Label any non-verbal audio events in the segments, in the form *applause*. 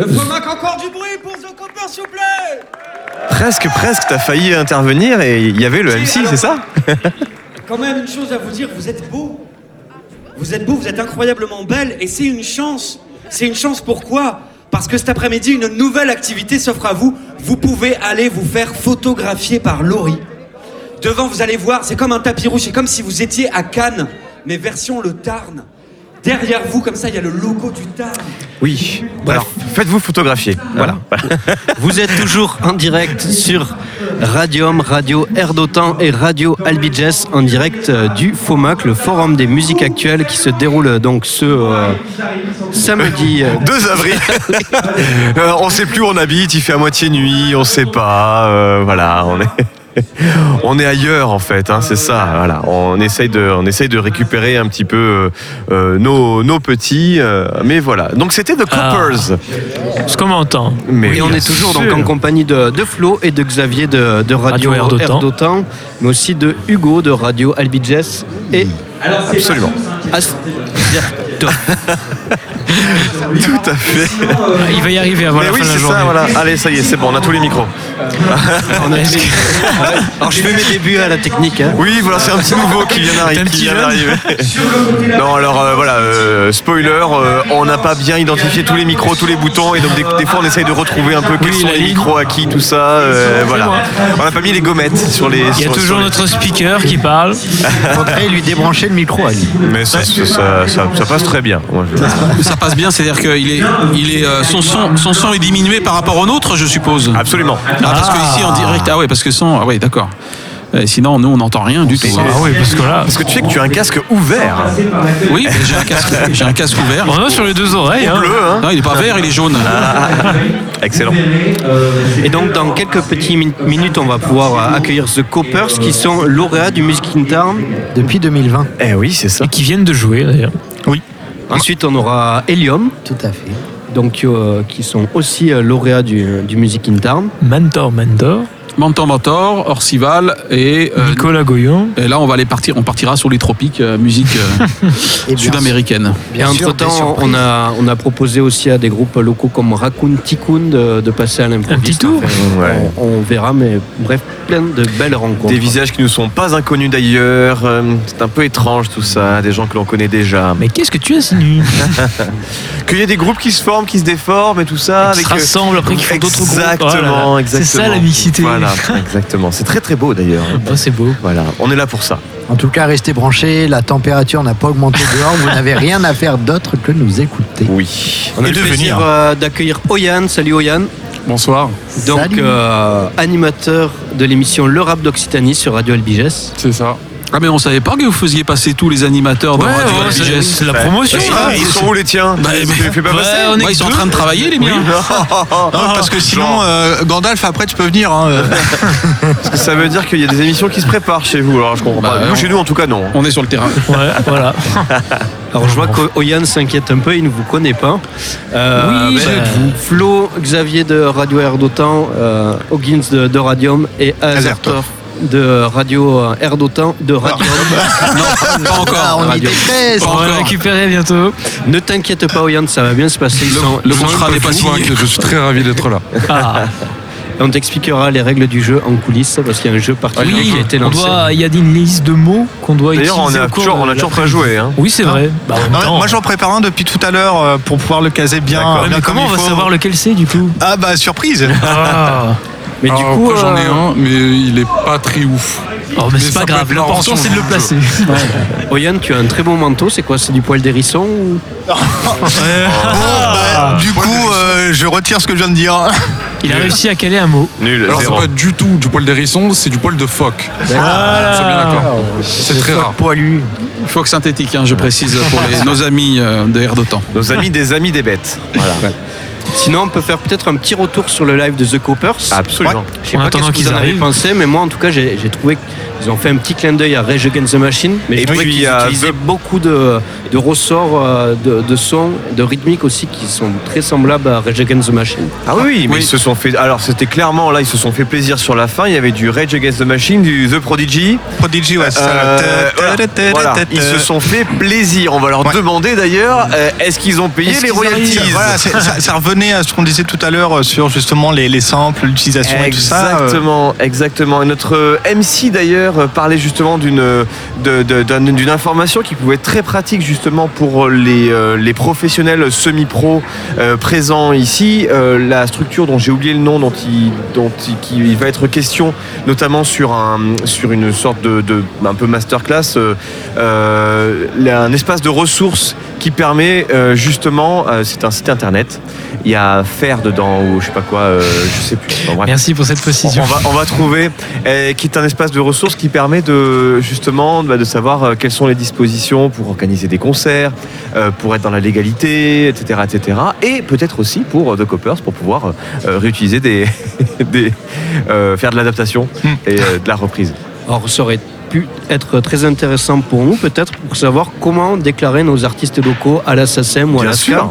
Le FOMAC, encore du bruit pour The Copper, s'il vous plaît Presque, presque, t'as failli intervenir et il y avait le MC, c'est ça *laughs* Quand même une chose à vous dire, vous êtes beau. Vous êtes beau, vous êtes incroyablement belle et c'est une chance. C'est une chance pourquoi? Parce que cet après-midi, une nouvelle activité s'offre à vous. Vous pouvez aller vous faire photographier par Laurie. Devant, vous allez voir, c'est comme un tapis rouge, c'est comme si vous étiez à Cannes, mais version le Tarn. Derrière vous, comme ça, il y a le logo du Tarn. Oui. Alors, faites-vous photographier. Voilà. *laughs* Vous êtes toujours en direct sur Radium, Radio Air d'Otan et Radio Albiges en direct euh, du FOMAC, le Forum des musiques actuelles qui se déroule euh, donc ce euh, samedi. euh, *laughs* 2 avril. *laughs* Euh, on sait plus où on habite, il fait à moitié nuit, on sait pas. euh, voilà, on est. On est ailleurs en fait, hein, c'est ça. Voilà, on essaye de, on essaye de récupérer un petit peu euh, euh, nos, nos petits, euh, mais voilà. Donc c'était The Coppers. Ce qu'on m'entend. Mais Et on est toujours sûr. donc en compagnie de, de Flo et de Xavier de, de Radio, Radio Air d'Otan. Mais aussi de Hugo de Radio Albiges et absolument. As- *laughs* *laughs* Tout à fait. Il va y arriver avant Mais la oui, fin de la c'est journée. ça. Voilà. Allez, ça y est, c'est bon, on a tous les micros. on a- Alors je fais mes débuts à la technique. hein. Oui, voilà, c'est un petit nouveau qui vient d'arriver. Non, alors euh, voilà, euh, spoiler, euh, on n'a pas bien identifié tous les micros, tous les boutons, et donc des, des fois on essaye de retrouver un peu quels Oui, sont les ligne. micros à qui, tout ça. euh, voilà. On n'a pas mis les gommettes sur les. Il y a sur- toujours sur les- notre speaker qui parle. Faudrait lui débrancher le micro à lui. Mais ça, ça, ça- ça- ça passe très bien. Moi, je- Ça passe bien, c'est-à-dire qu'il est, il est, euh, son son, son son est diminué par rapport au nôtre, je suppose. Absolument. Ah, parce que ici en direct, ah ouais, parce que son, ah ouais, d'accord. Euh, sinon, nous, on n'entend rien du tout. Ah oui, parce que là, Parce que tu sais que tu as un casque ouvert. Oui, mais j'ai un casque, j'ai un casque ouvert. on a sur les deux oreilles. hein. Bleu, hein Non, il est pas vert, il est jaune. *laughs* Excellent. Et donc dans quelques petites min- minutes, on va pouvoir euh, accueillir The Coppers qui sont lauréats du Music in Town. Depuis 2020. Eh oui, c'est ça. Et qui viennent de jouer d'ailleurs. Ensuite, on aura Helium, Tout à fait. donc euh, qui sont aussi euh, lauréats du, du Music in Town. Mentor, Mentor, Mentor Mentor, Orcival et, euh, Nicolas Goyon. et là, on va aller partir, on partira sur les tropiques, euh, musique euh, sud-américaine. *laughs* Et Bien sûr, des entre-temps, surprises. on a, on a proposé aussi à des groupes locaux comme Raccoon Tikkun de, de passer à l'improviste. petit tour Ouais. on, on verra, mais bref, plein de belles rencontres. Des visages qui ne sont pas inconnus d'ailleurs. C'est un peu étrange tout ça. Des gens que l'on connaît déjà. Mais qu'est-ce que tu insinues *laughs* Qu'il y ait des groupes qui se forment, qui se déforment et tout ça. Qui se rassemblent après, qui font d'autres groupes. Exactement, Oh exactement. C'est ça, la mixité. Voilà, *laughs* exactement. C'est très très beau d'ailleurs. Oh, c'est beau. Voilà, on est là pour ça. En tout cas, restez branchés. La température n'a pas augmenté dehors. Vous n'avez rien à faire d'autre que nous écouter. Oui. On a le plaisir euh, d'accueillir Oyan. Salut Oyan. Bonsoir. Donc, Salut. euh, animateur de l'émission Le Rap d'Occitanie sur Radio Albiges. C'est ça. Ah, mais on savait pas que vous faisiez passer tous les animateurs dans Ouais, Radio ouais, c'est Albiges. c'est la promotion. Ah, là. ils sont où les tiens Bah, Tu mais- les fais pas Ouais, passer on est Ouais, ils sont en train de travailler, les miens. *laughs* Non, parce que sinon, euh, Gandalf, après, tu peux venir. hein, euh. Parce que ça veut dire qu'il y a des émissions qui se préparent chez vous. Alors je comprends Bah, pas. Nous, on- chez nous, en tout cas, non. On est sur le terrain. *laughs* Ouais, voilà. *laughs* Alors, je vois qu'Oyan s'inquiète un peu, il ne vous connaît pas. Euh, Oui, mais bah- Flo, Xavier de Radio Air d'Otan, euh, Hoggins de, de Radium et Azertov de Radio Air d'Otan, de Radium. *laughs* non, pas encore. Ah, on y Radio. déteste. On va récupérer bientôt. Ne t'inquiète pas, Oyan, ça va bien se passer. Ils Le- sont- le contrat n'est pas signé. Je suis très ravi d'être là. Ah, on t'expliquera les règles du jeu en coulisses parce qu'il y a un jeu particulier qui a été lancé. il y a une liste de mots qu'on doit D'ailleurs, on utiliser a toujours, de on a toujours pas joué. Hein. Oui, c'est vrai. Bah, Non, moi, j'en prépare un depuis tout à l'heure euh, pour pouvoir le caser bien. Mais comment on va faut. savoir lequel c'est du coup? Ah, bah, surprise. Ah, *laughs* Mais du Alors, coup, j'en ai euh, un, mais il est pas très ouf. oh, mais Mais c'est pas grave. L'important c'est de le placer. *laughs* Oyan, tu as un très beau manteau. C'est quoi C'est du poil d'hérisson ou... *laughs* Bah, du coup, euh, je retire ce que je viens de dire. Il a réussi à caler un mot. Nul. Alors, c'est pas du tout du poil d'hérisson, c'est du poil de phoque. Bien d'accord. C'est très rare. Poilu. Faut que synthétique, hein, je précise pour les- *laughs* nos amis euh, de Air d'Otan. Nos amis des amis des bêtes. Voilà. Sinon, on peut faire peut-être un petit retour sur le live de The Coppers. Absolument. Je sais En pas attendant qu'est-ce que qu'ils vous en avez arrivent. pensé, mais moi en tout cas j'ai trouvé qu'ils ont fait un petit clin d'œil à Rage Against the Machine. Mais Et je trouvais puis, qu'ils à utilisaient The- beaucoup de, de ressorts euh, de, de sons, de rythmiques aussi qui sont très semblables à Rage Against the Machine. Ah oui, oui, mais Oui. ils se sont fait. Alors c'était clairement là, ils se sont fait plaisir sur la fin. Il y avait du Rage Against the Machine, du The Prodigy. Prodigy, ouais, Euh, voilà. Voilà. Ils se sont fait plaisir. On va leur Ouais. demander d'ailleurs, euh, est-ce qu'ils ont payé les royalties Voilà, ça, ça revenait à ce qu'on disait tout à l'heure sur justement les, les samples, l'utilisation et tout ça. Exactement, exactement. Et notre MC d'ailleurs parlait justement d'une d'une information qui pouvait être très pratique justement pour les, euh, les professionnels semi-pro euh, présents ici. Euh, la structure dont j'ai oublié le nom, dont il, va être question, notamment sur un sur une sorte de, de un peu masterclass, euh, euh, un espace de ressources qui permet euh, justement, euh, c'est un site internet. Il y a faire dedans ou je sais pas quoi, euh, je sais plus. Bon, bref. Merci pour cette précision. On va, on va trouver, euh, qui est un espace de ressources qui permet de justement bah, de savoir euh, quelles sont les dispositions pour organiser des concerts, euh, pour être dans la légalité, etc., etc. Et peut-être aussi pour euh, The Coppers pour pouvoir euh, réutiliser des, *laughs* des euh, faire de l'adaptation et euh, de la reprise. Alors ça aurait pu être très intéressant pour nous peut-être pour savoir comment déclarer nos artistes locaux à la SACEM ou à Bien la sûr. SCA.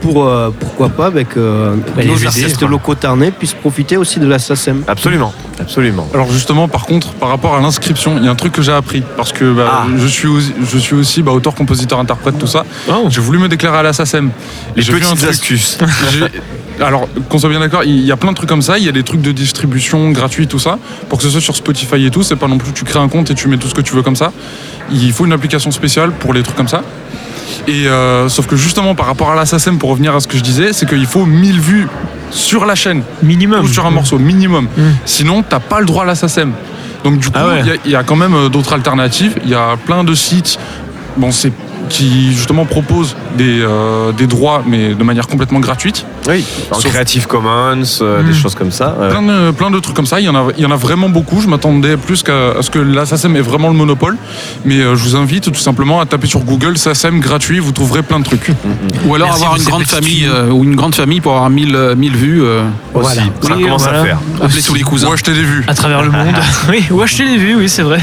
Pour, euh, pourquoi pas avec euh, Bah, les nos artistes locaux tarnais puissent profiter aussi de la SACEM. Absolument, absolument. Alors justement, par contre, par rapport à l'inscription, il y a un truc que j'ai appris parce que bah, Ah. je suis aussi, je suis aussi bah, auteur, compositeur, interprète, tout ça. Oh. J'ai voulu me déclarer à la SACEM. Les J'ai vu un petites astuces. Alors, qu'on soit bien d'accord, il y a plein de trucs comme ça. Il y a des trucs de distribution gratuits, tout ça. Pour que ce soit sur Spotify et tout, c'est pas non plus tu crées un compte et tu mets tout ce que tu veux comme ça. Il faut une application spéciale pour les trucs comme ça. Et euh, sauf que justement, par rapport à la SACEM, pour revenir à ce que je disais, c'est qu'il faut 1000 vues sur la chaîne Minimum. ou sur un morceau minimum. Mm. Sinon, t'as pas le droit à la SACEM. Donc du coup, il Ah ouais. y y, a quand même euh, d'autres alternatives. Il y a plein de sites bon, c'est qui justement proposent des, euh, des droits, mais de manière complètement gratuite. Oui, en Sauf- Creative Commons, euh, des Mm. choses comme ça. euh, Plein de, plein de trucs comme ça. Il y en a, il y en a vraiment beaucoup. Je m'attendais plus qu'à à ce que la SACEM ait vraiment le monopole. Mais euh, je vous invite tout simplement à taper sur Google SACEM gratuit. Vous trouverez plein de trucs. Ou alors Merci avoir une grande famille euh, ou une grande famille pour avoir 1000 euh, 1000 vues. euh, aussi, Voilà. ça Oui, commence voilà. à faire. appeler tous les cousins. Ou acheter des vues. À travers le monde. *laughs* oui, ou acheter les vues, oui, c'est vrai.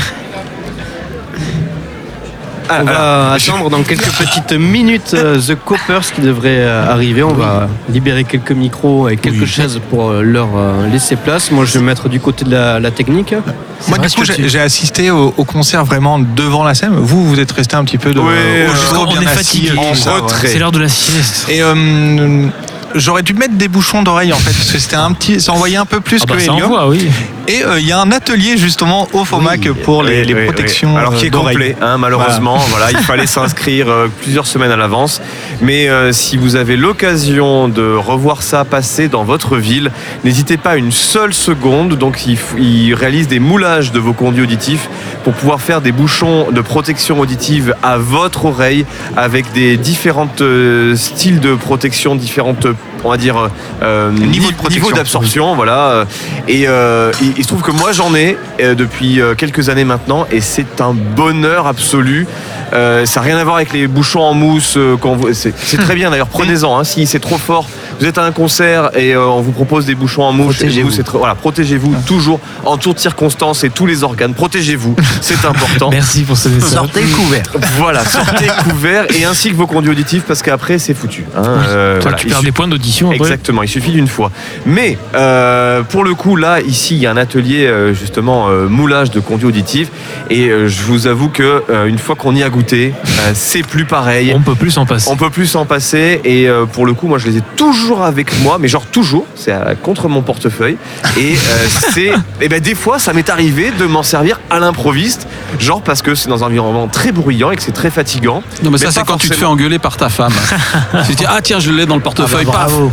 Ah, On va attendre dans quelques petites minutes euh, The Coppers qui devrait euh, arriver. On va libérer quelques micros et quelques chaises pour euh, leur laisser place. Moi, je vais me mettre du côté de la, la technique. Moi, vrai du ce coup, que j'ai tu- j'ai assisté au, au concert vraiment devant la scène. Vous, vous êtes resté un petit peu de, Ouais, au euh, on bien est fatigué. tout En ça, ouais. retrait. C'est l'heure de la sieste. Et euh, j'aurais dû mettre des bouchons d'oreille en fait, parce que c'était un petit, ça envoyait un peu plus Ah que bah, ça Helium. envoie, oui. Et euh, il y a un atelier justement au FOMAC pour les, Oui, les oui, oui. protections. Alors qui euh, est d'oreille. complet, hein, malheureusement. *laughs* Voilà. il fallait s'inscrire euh, plusieurs semaines à l'avance. Mais euh, si vous avez l'occasion de revoir ça passer dans votre ville, n'hésitez pas une seule seconde. Donc ils, réalisent des moulages de vos conduits auditifs pour pouvoir faire des bouchons de protection auditive à votre oreille avec des différentes euh, styles de protection, différentes on va dire euh, Niveau de ni- protection. niveau d'absorption voilà et euh, il, il se trouve que moi j'en ai euh, depuis euh, quelques années maintenant et c'est un bonheur absolu. Euh, ça n'a rien à voir avec les bouchons en mousse euh, quand vous- c'est c'est très bien d'ailleurs prenez-en hein, si c'est trop fort vous êtes à un concert et euh, on vous propose des bouchons en mousse et Protégez-vous. vous, c'est très- voilà protégez-vous toujours en toutes circonstances et tous les organes protégez-vous c'est *laughs* important Merci pour ce message. Sortez couvert. voilà sortez couverts et ainsi que vos conduits auditifs parce qu'aaprès c'est foutu hein. Euh, Toi, voilà. tu Il perds des points d'audition après. Exactement, il suffit d'une fois. Mais euh, pour le coup, là, ici, il y a un atelier euh, justement euh, moulage de conduits auditifs. Et euh, je vous avoue que euh, une fois qu'on y a goûté, euh, c'est plus pareil. On peut plus s'en passer. On peut plus s'en passer et euh, pour le coup moi je les ai toujours avec moi mais genre toujours c'est euh, contre mon portefeuille et euh, c'est et ben des fois ça m'est arrivé de m'en servir à l'improviste genre parce que c'est dans un environnement très bruyant et que c'est très fatigant Non, mais ça, c'est quand tu te fais engueuler par ta femme. *laughs* tu te dis, ah tiens, je l'ai dans le portefeuille, paf. Bravo.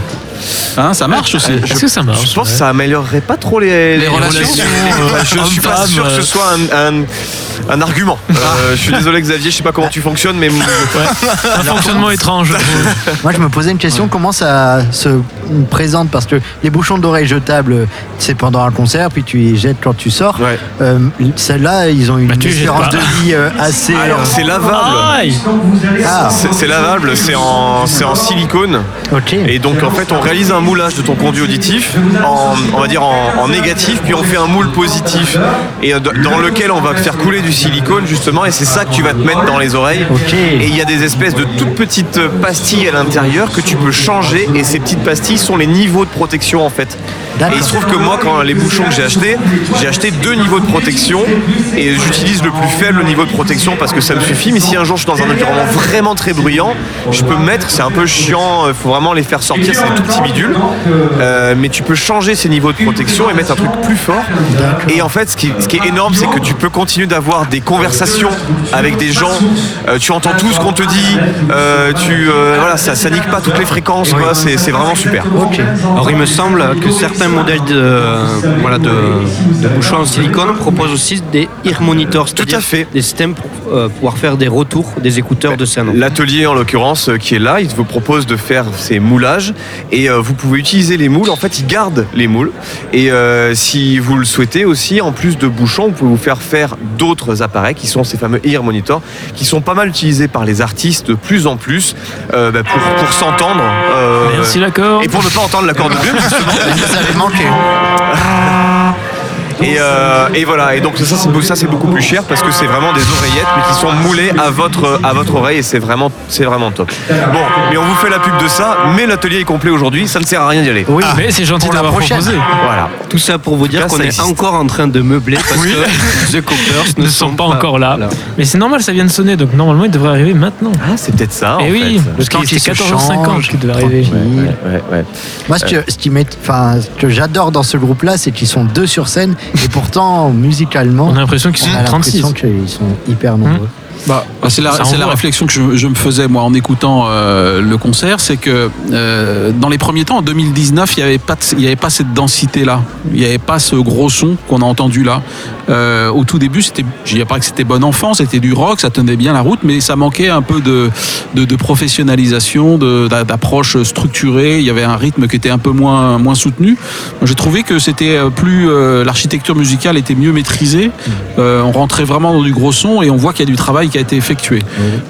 Hein, ça marche aussi. Est-ce que ça marche je pense ouais que ça améliorerait pas trop les, Les relations, euh, *laughs* je suis pas sûr que ce euh. soit un, un- un argument Euh, je suis désolé Xavier je sais pas comment tu fonctionnes mais Un *laughs* fonctionnement étrange. Moi, je me posais une question comment ça se présente? Parce que les bouchons d'oreille jetables, c'est pendant un concert, puis tu les jettes quand tu sors. Ouais. Euh, Celles-là, ils ont une Bah, tu espérance de vie euh, assez. alors euh, c'est lavable ah, C'est lavable, c'est en, silicone. ok. Et donc en fait on réalise un moulage de ton conduit auditif en, on va dire en, en négatif puis on fait un moule positif et dans lequel on va faire couler du silicone justement et c'est ça que tu vas te mettre dans les oreilles. Et il y a des espèces de toutes petites pastilles à l'intérieur que tu peux changer et ces petites pastilles sont les niveaux de protection en fait. Et il se trouve que moi quand les bouchons que j'ai achetés, j'ai acheté deux niveaux de protection et j'utilise le plus faible niveau de protection parce que ça me suffit. Mais si un jour je suis dans un environnement vraiment très bruyant, je peux me mettre, c'est un peu chiant, il faut vraiment les faire sortir, c'est des tout petits bidules. Euh, mais tu peux changer ces niveaux de protection et mettre un truc plus fort. Et en fait, ce qui, ce qui est énorme, c'est que tu peux continuer d'avoir des conversations avec des gens. Euh, tu entends tout ce qu'on te dit. Euh, tu, euh, voilà, ça, ça nique pas toutes les fréquences. quoi. C'est c'est vraiment super. Alors il me semble que certains modèles de, voilà, de, de bouchons en silicone proposent aussi des ear monitors, c'est-à-dire à fait. des systèmes pour pouvoir faire des retours des écouteurs de scène. L'atelier en l'occurrence qui est là, il vous propose de faire ces moulages et vous pouvez utiliser les moules. En fait, ils gardent les moules et si vous le souhaitez aussi, en plus de bouchons, vous pouvez vous faire faire d'autres appareils qui sont ces fameux ear monitors qui sont pas mal utilisés par les artistes de plus en plus euh, bah, pour, pour s'entendre. euh, Merci l'accord. Et pour ne pas entendre l'accord de Blum, *laughs* justement. Ça avait manqué. Et, euh, et voilà, et donc ça c'est, ça c'est beaucoup plus cher parce que c'est vraiment des oreillettes mais qui sont moulées à votre, à votre oreille et c'est vraiment, c'est vraiment top. Bon, mais on vous fait la pub de ça, mais l'atelier est complet aujourd'hui, ça ne sert à rien d'y aller. Oui. Mais c'est gentil d'avoir prochaine. proposé. Voilà. Tout ça pour vous dire qu'on est existe. encore en train de meubler parce que The Coppers *laughs* ne sont pas encore là. Mais c'est normal, ça vient de sonner, donc normalement il devrait arriver maintenant. Ah, c'est peut-être ça. Et en Eh oui, fait. parce temps se 14h50 change, qu'il devait arriver. Ouais, ouais. Moi, ce que, ce qui m'est- enfin, ce que j'adore dans ce groupe-là, c'est qu'ils sont deux sur scène et pourtant, musicalement, On a l'impression qu'ils on sont a l'impression 36. qu'ils sont hyper nombreux. Bah, c'est la, la réflexion que je, je me faisais moi en écoutant euh, le concert, c'est que euh, dans les premiers temps, en 2019, il n'y avait pas, de- il y avait pas cette densité là, il n'y avait pas ce gros son qu'on a entendu là. Euh, au tout début, c'était, je dirais pas que c'était bon enfant, c'était du rock, ça tenait bien la route, mais ça manquait un peu de, de, de professionnalisation, d'approche structurée. Il y avait un rythme qui était un peu moins, moins soutenu. Moi, J'ai trouvé que c'était euh, plus, euh, l'architecture musicale était mieux maîtrisée. Euh, on rentrait vraiment dans du gros son et on voit qu'il y a du travail qui a été effectué.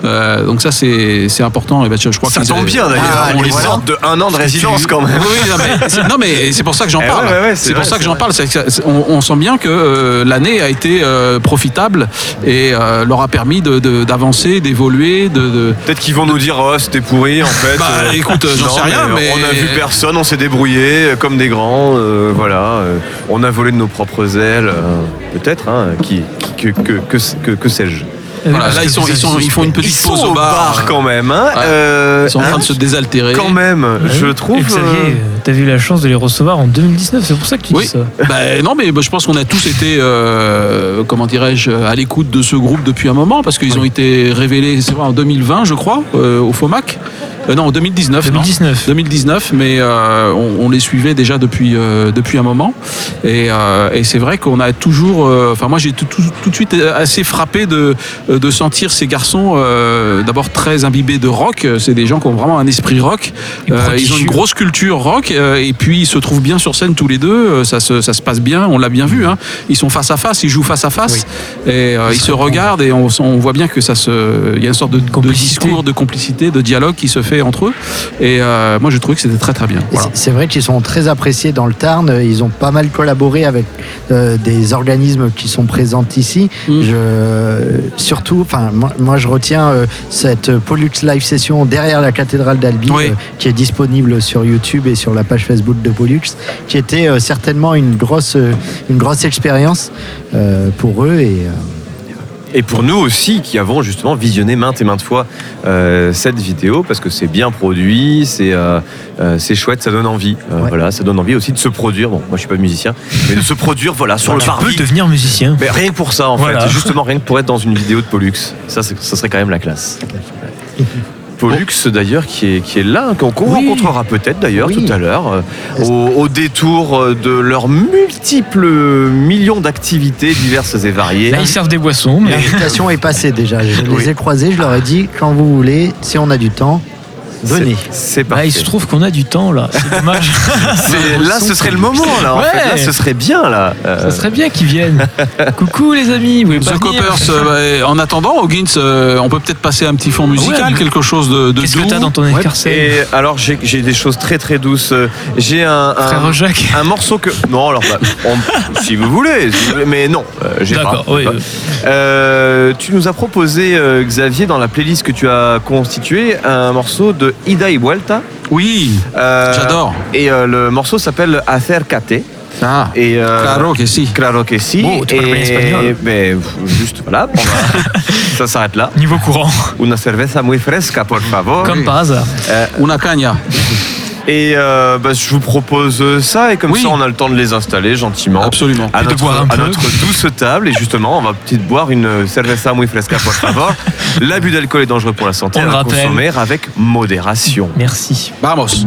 Euh, donc ça, c'est c'est important. Et ben, je crois Ça tombe bien d'ailleurs, Ah, on les voilà. sort de un an de résidence quand même. oui, non, mais, c'est- non, mais c'est pour ça que j'en *laughs* parle. ouais, ouais, ouais, c'est c'est pour ça que j'en parle. Que on, on sent bien que euh, l'année a été euh, profitable et euh, leur a permis de- de- d'avancer, d'évoluer, de, de- Peut-être qu'ils vont nous dire oh c'était pourri en fait. Bah, Euh, écoute, j'en non, sais rien, mais- on a vu personne, on s'est débrouillé comme des grands, euh, voilà. euh, on a volé de nos propres ailes, euh, peut-être. Hein, qui, qui- que que que, que, que sais-je voilà, là ils sont, ils sont, ils font une Ils petite sont pause au bar quand même. Hein, Ouais. euh, Ils sont en train hein, de se désaltérer. quand même, je trouve. Et Xavier, euh, euh, t'as eu la chance de les recevoir en 2019, c'est pour ça que tu Oui. dis ça. *laughs* Bah, non, mais bah, je pense qu'on a tous été, euh, comment dirais-je, à l'écoute de ce groupe depuis un moment, parce qu'ils ont été révélés, c'est vrai, en 2020, je crois, euh, au FOMAC. Euh, non, en 2019. non. 2019. 2019, mais euh, on, on les suivait déjà depuis euh, depuis un moment, et, euh, et c'est vrai qu'on a toujours, euh, enfin moi j'ai tout, tout, tout de suite assez frappé de de sentir ces garçons euh, d'abord très imbibés de rock. C'est des gens qui ont vraiment un esprit rock. Euh, ils ont une grosse culture rock, euh, et puis ils se trouvent bien sur scène tous les deux. Ça se ça se passe bien, on l'a bien vu. Hein. Ils sont face à face, ils jouent face à face, et euh, ils se regardent, et on, on voit bien que ça se, il y a une sorte de, discours, de complicité, de dialogue qui se fait entre eux. Et euh, moi, j'ai trouvé que c'était très très bien. Voilà. c'est- vrai qu'ils sont très appréciés dans le Tarn. Ils ont pas mal collaboré avec euh, des organismes qui sont présents ici. Mm. Je, surtout, enfin, moi, moi, je retiens euh, cette Pollux Live Session derrière la cathédrale d'Albi, Oui. qui est disponible sur YouTube et sur la page Facebook de Pollux, qui était certainement une grosse, une grosse expérience pour eux. Et, Et pour nous aussi, qui avons justement visionné maintes et maintes fois euh, cette vidéo, parce que c'est bien produit, c'est euh, euh, c'est chouette, ça donne envie. Ouais. Voilà, ça donne envie aussi de se produire. Bon, moi je suis pas musicien, mais de se produire, voilà, sur le tu parvis. peux devenir musicien. Mais rien que pour ça, en Voilà. fait, justement rien que pour être dans une vidéo de Pollux, ça, ça serait quand même la classe. *laughs* Pollux d'ailleurs qui est, qui est là, qu'on qu'on Oui. rencontrera peut-être d'ailleurs Oui. tout à l'heure, euh, au, au détour euh, de leurs multiples millions d'activités diverses et variées. Là, ils servent des boissons, mais L'invitation est passée déjà. Je *laughs* Oui. les ai croisés, je leur ai dit quand vous voulez, si on a du temps, Venez. C'est- Bah, parfait. il se trouve qu'on a du temps là. C'est dommage. *laughs* C'est- là, ce serait le moment. Là, en Ouais. fait. là, ce serait bien là. Euh, Ça serait bien qu'ils viennent. *laughs* Coucou les amis. Vous The Coppers, euh, bah, en attendant, Hoggins, euh, on peut peut-être passer un petit fond musical, Ouais. quelque chose de, de Qu'est-ce que t'as dans ton Ouais, et alors j'ai j'ai des choses très très douces. J'ai un, un, Jacques. un morceau que non alors bah, on- *laughs* si vous voulez, si vous voulez, mais non, euh, j'ai pas. D'accord, oui, pas. Euh, tu nous as proposé euh, Xavier dans la playlist que tu as constituée un morceau de Ida y Vuelta. Oui, Euh, j'adore. Et euh, le morceau s'appelle Acércate. Ah, Et euh, claro que si. Claro que si. Oh, tu parles bien espagnol. et mais juste voilà, *laughs* ça s'arrête là. Niveau courant. Una cerveza muy fresca, por favor. Comme par hasard. Una caña. Et euh, bah, je vous propose ça et comme Oui. ça on a le temps de les installer gentiment. Absolument. À notre, boire un à peu. notre *laughs* douce table et justement on va peut-être boire une cerveza muy fresca por favor. *laughs* L'abus d'alcool est dangereux pour la santé, On à le consommer avec modération. Merci. Vamos.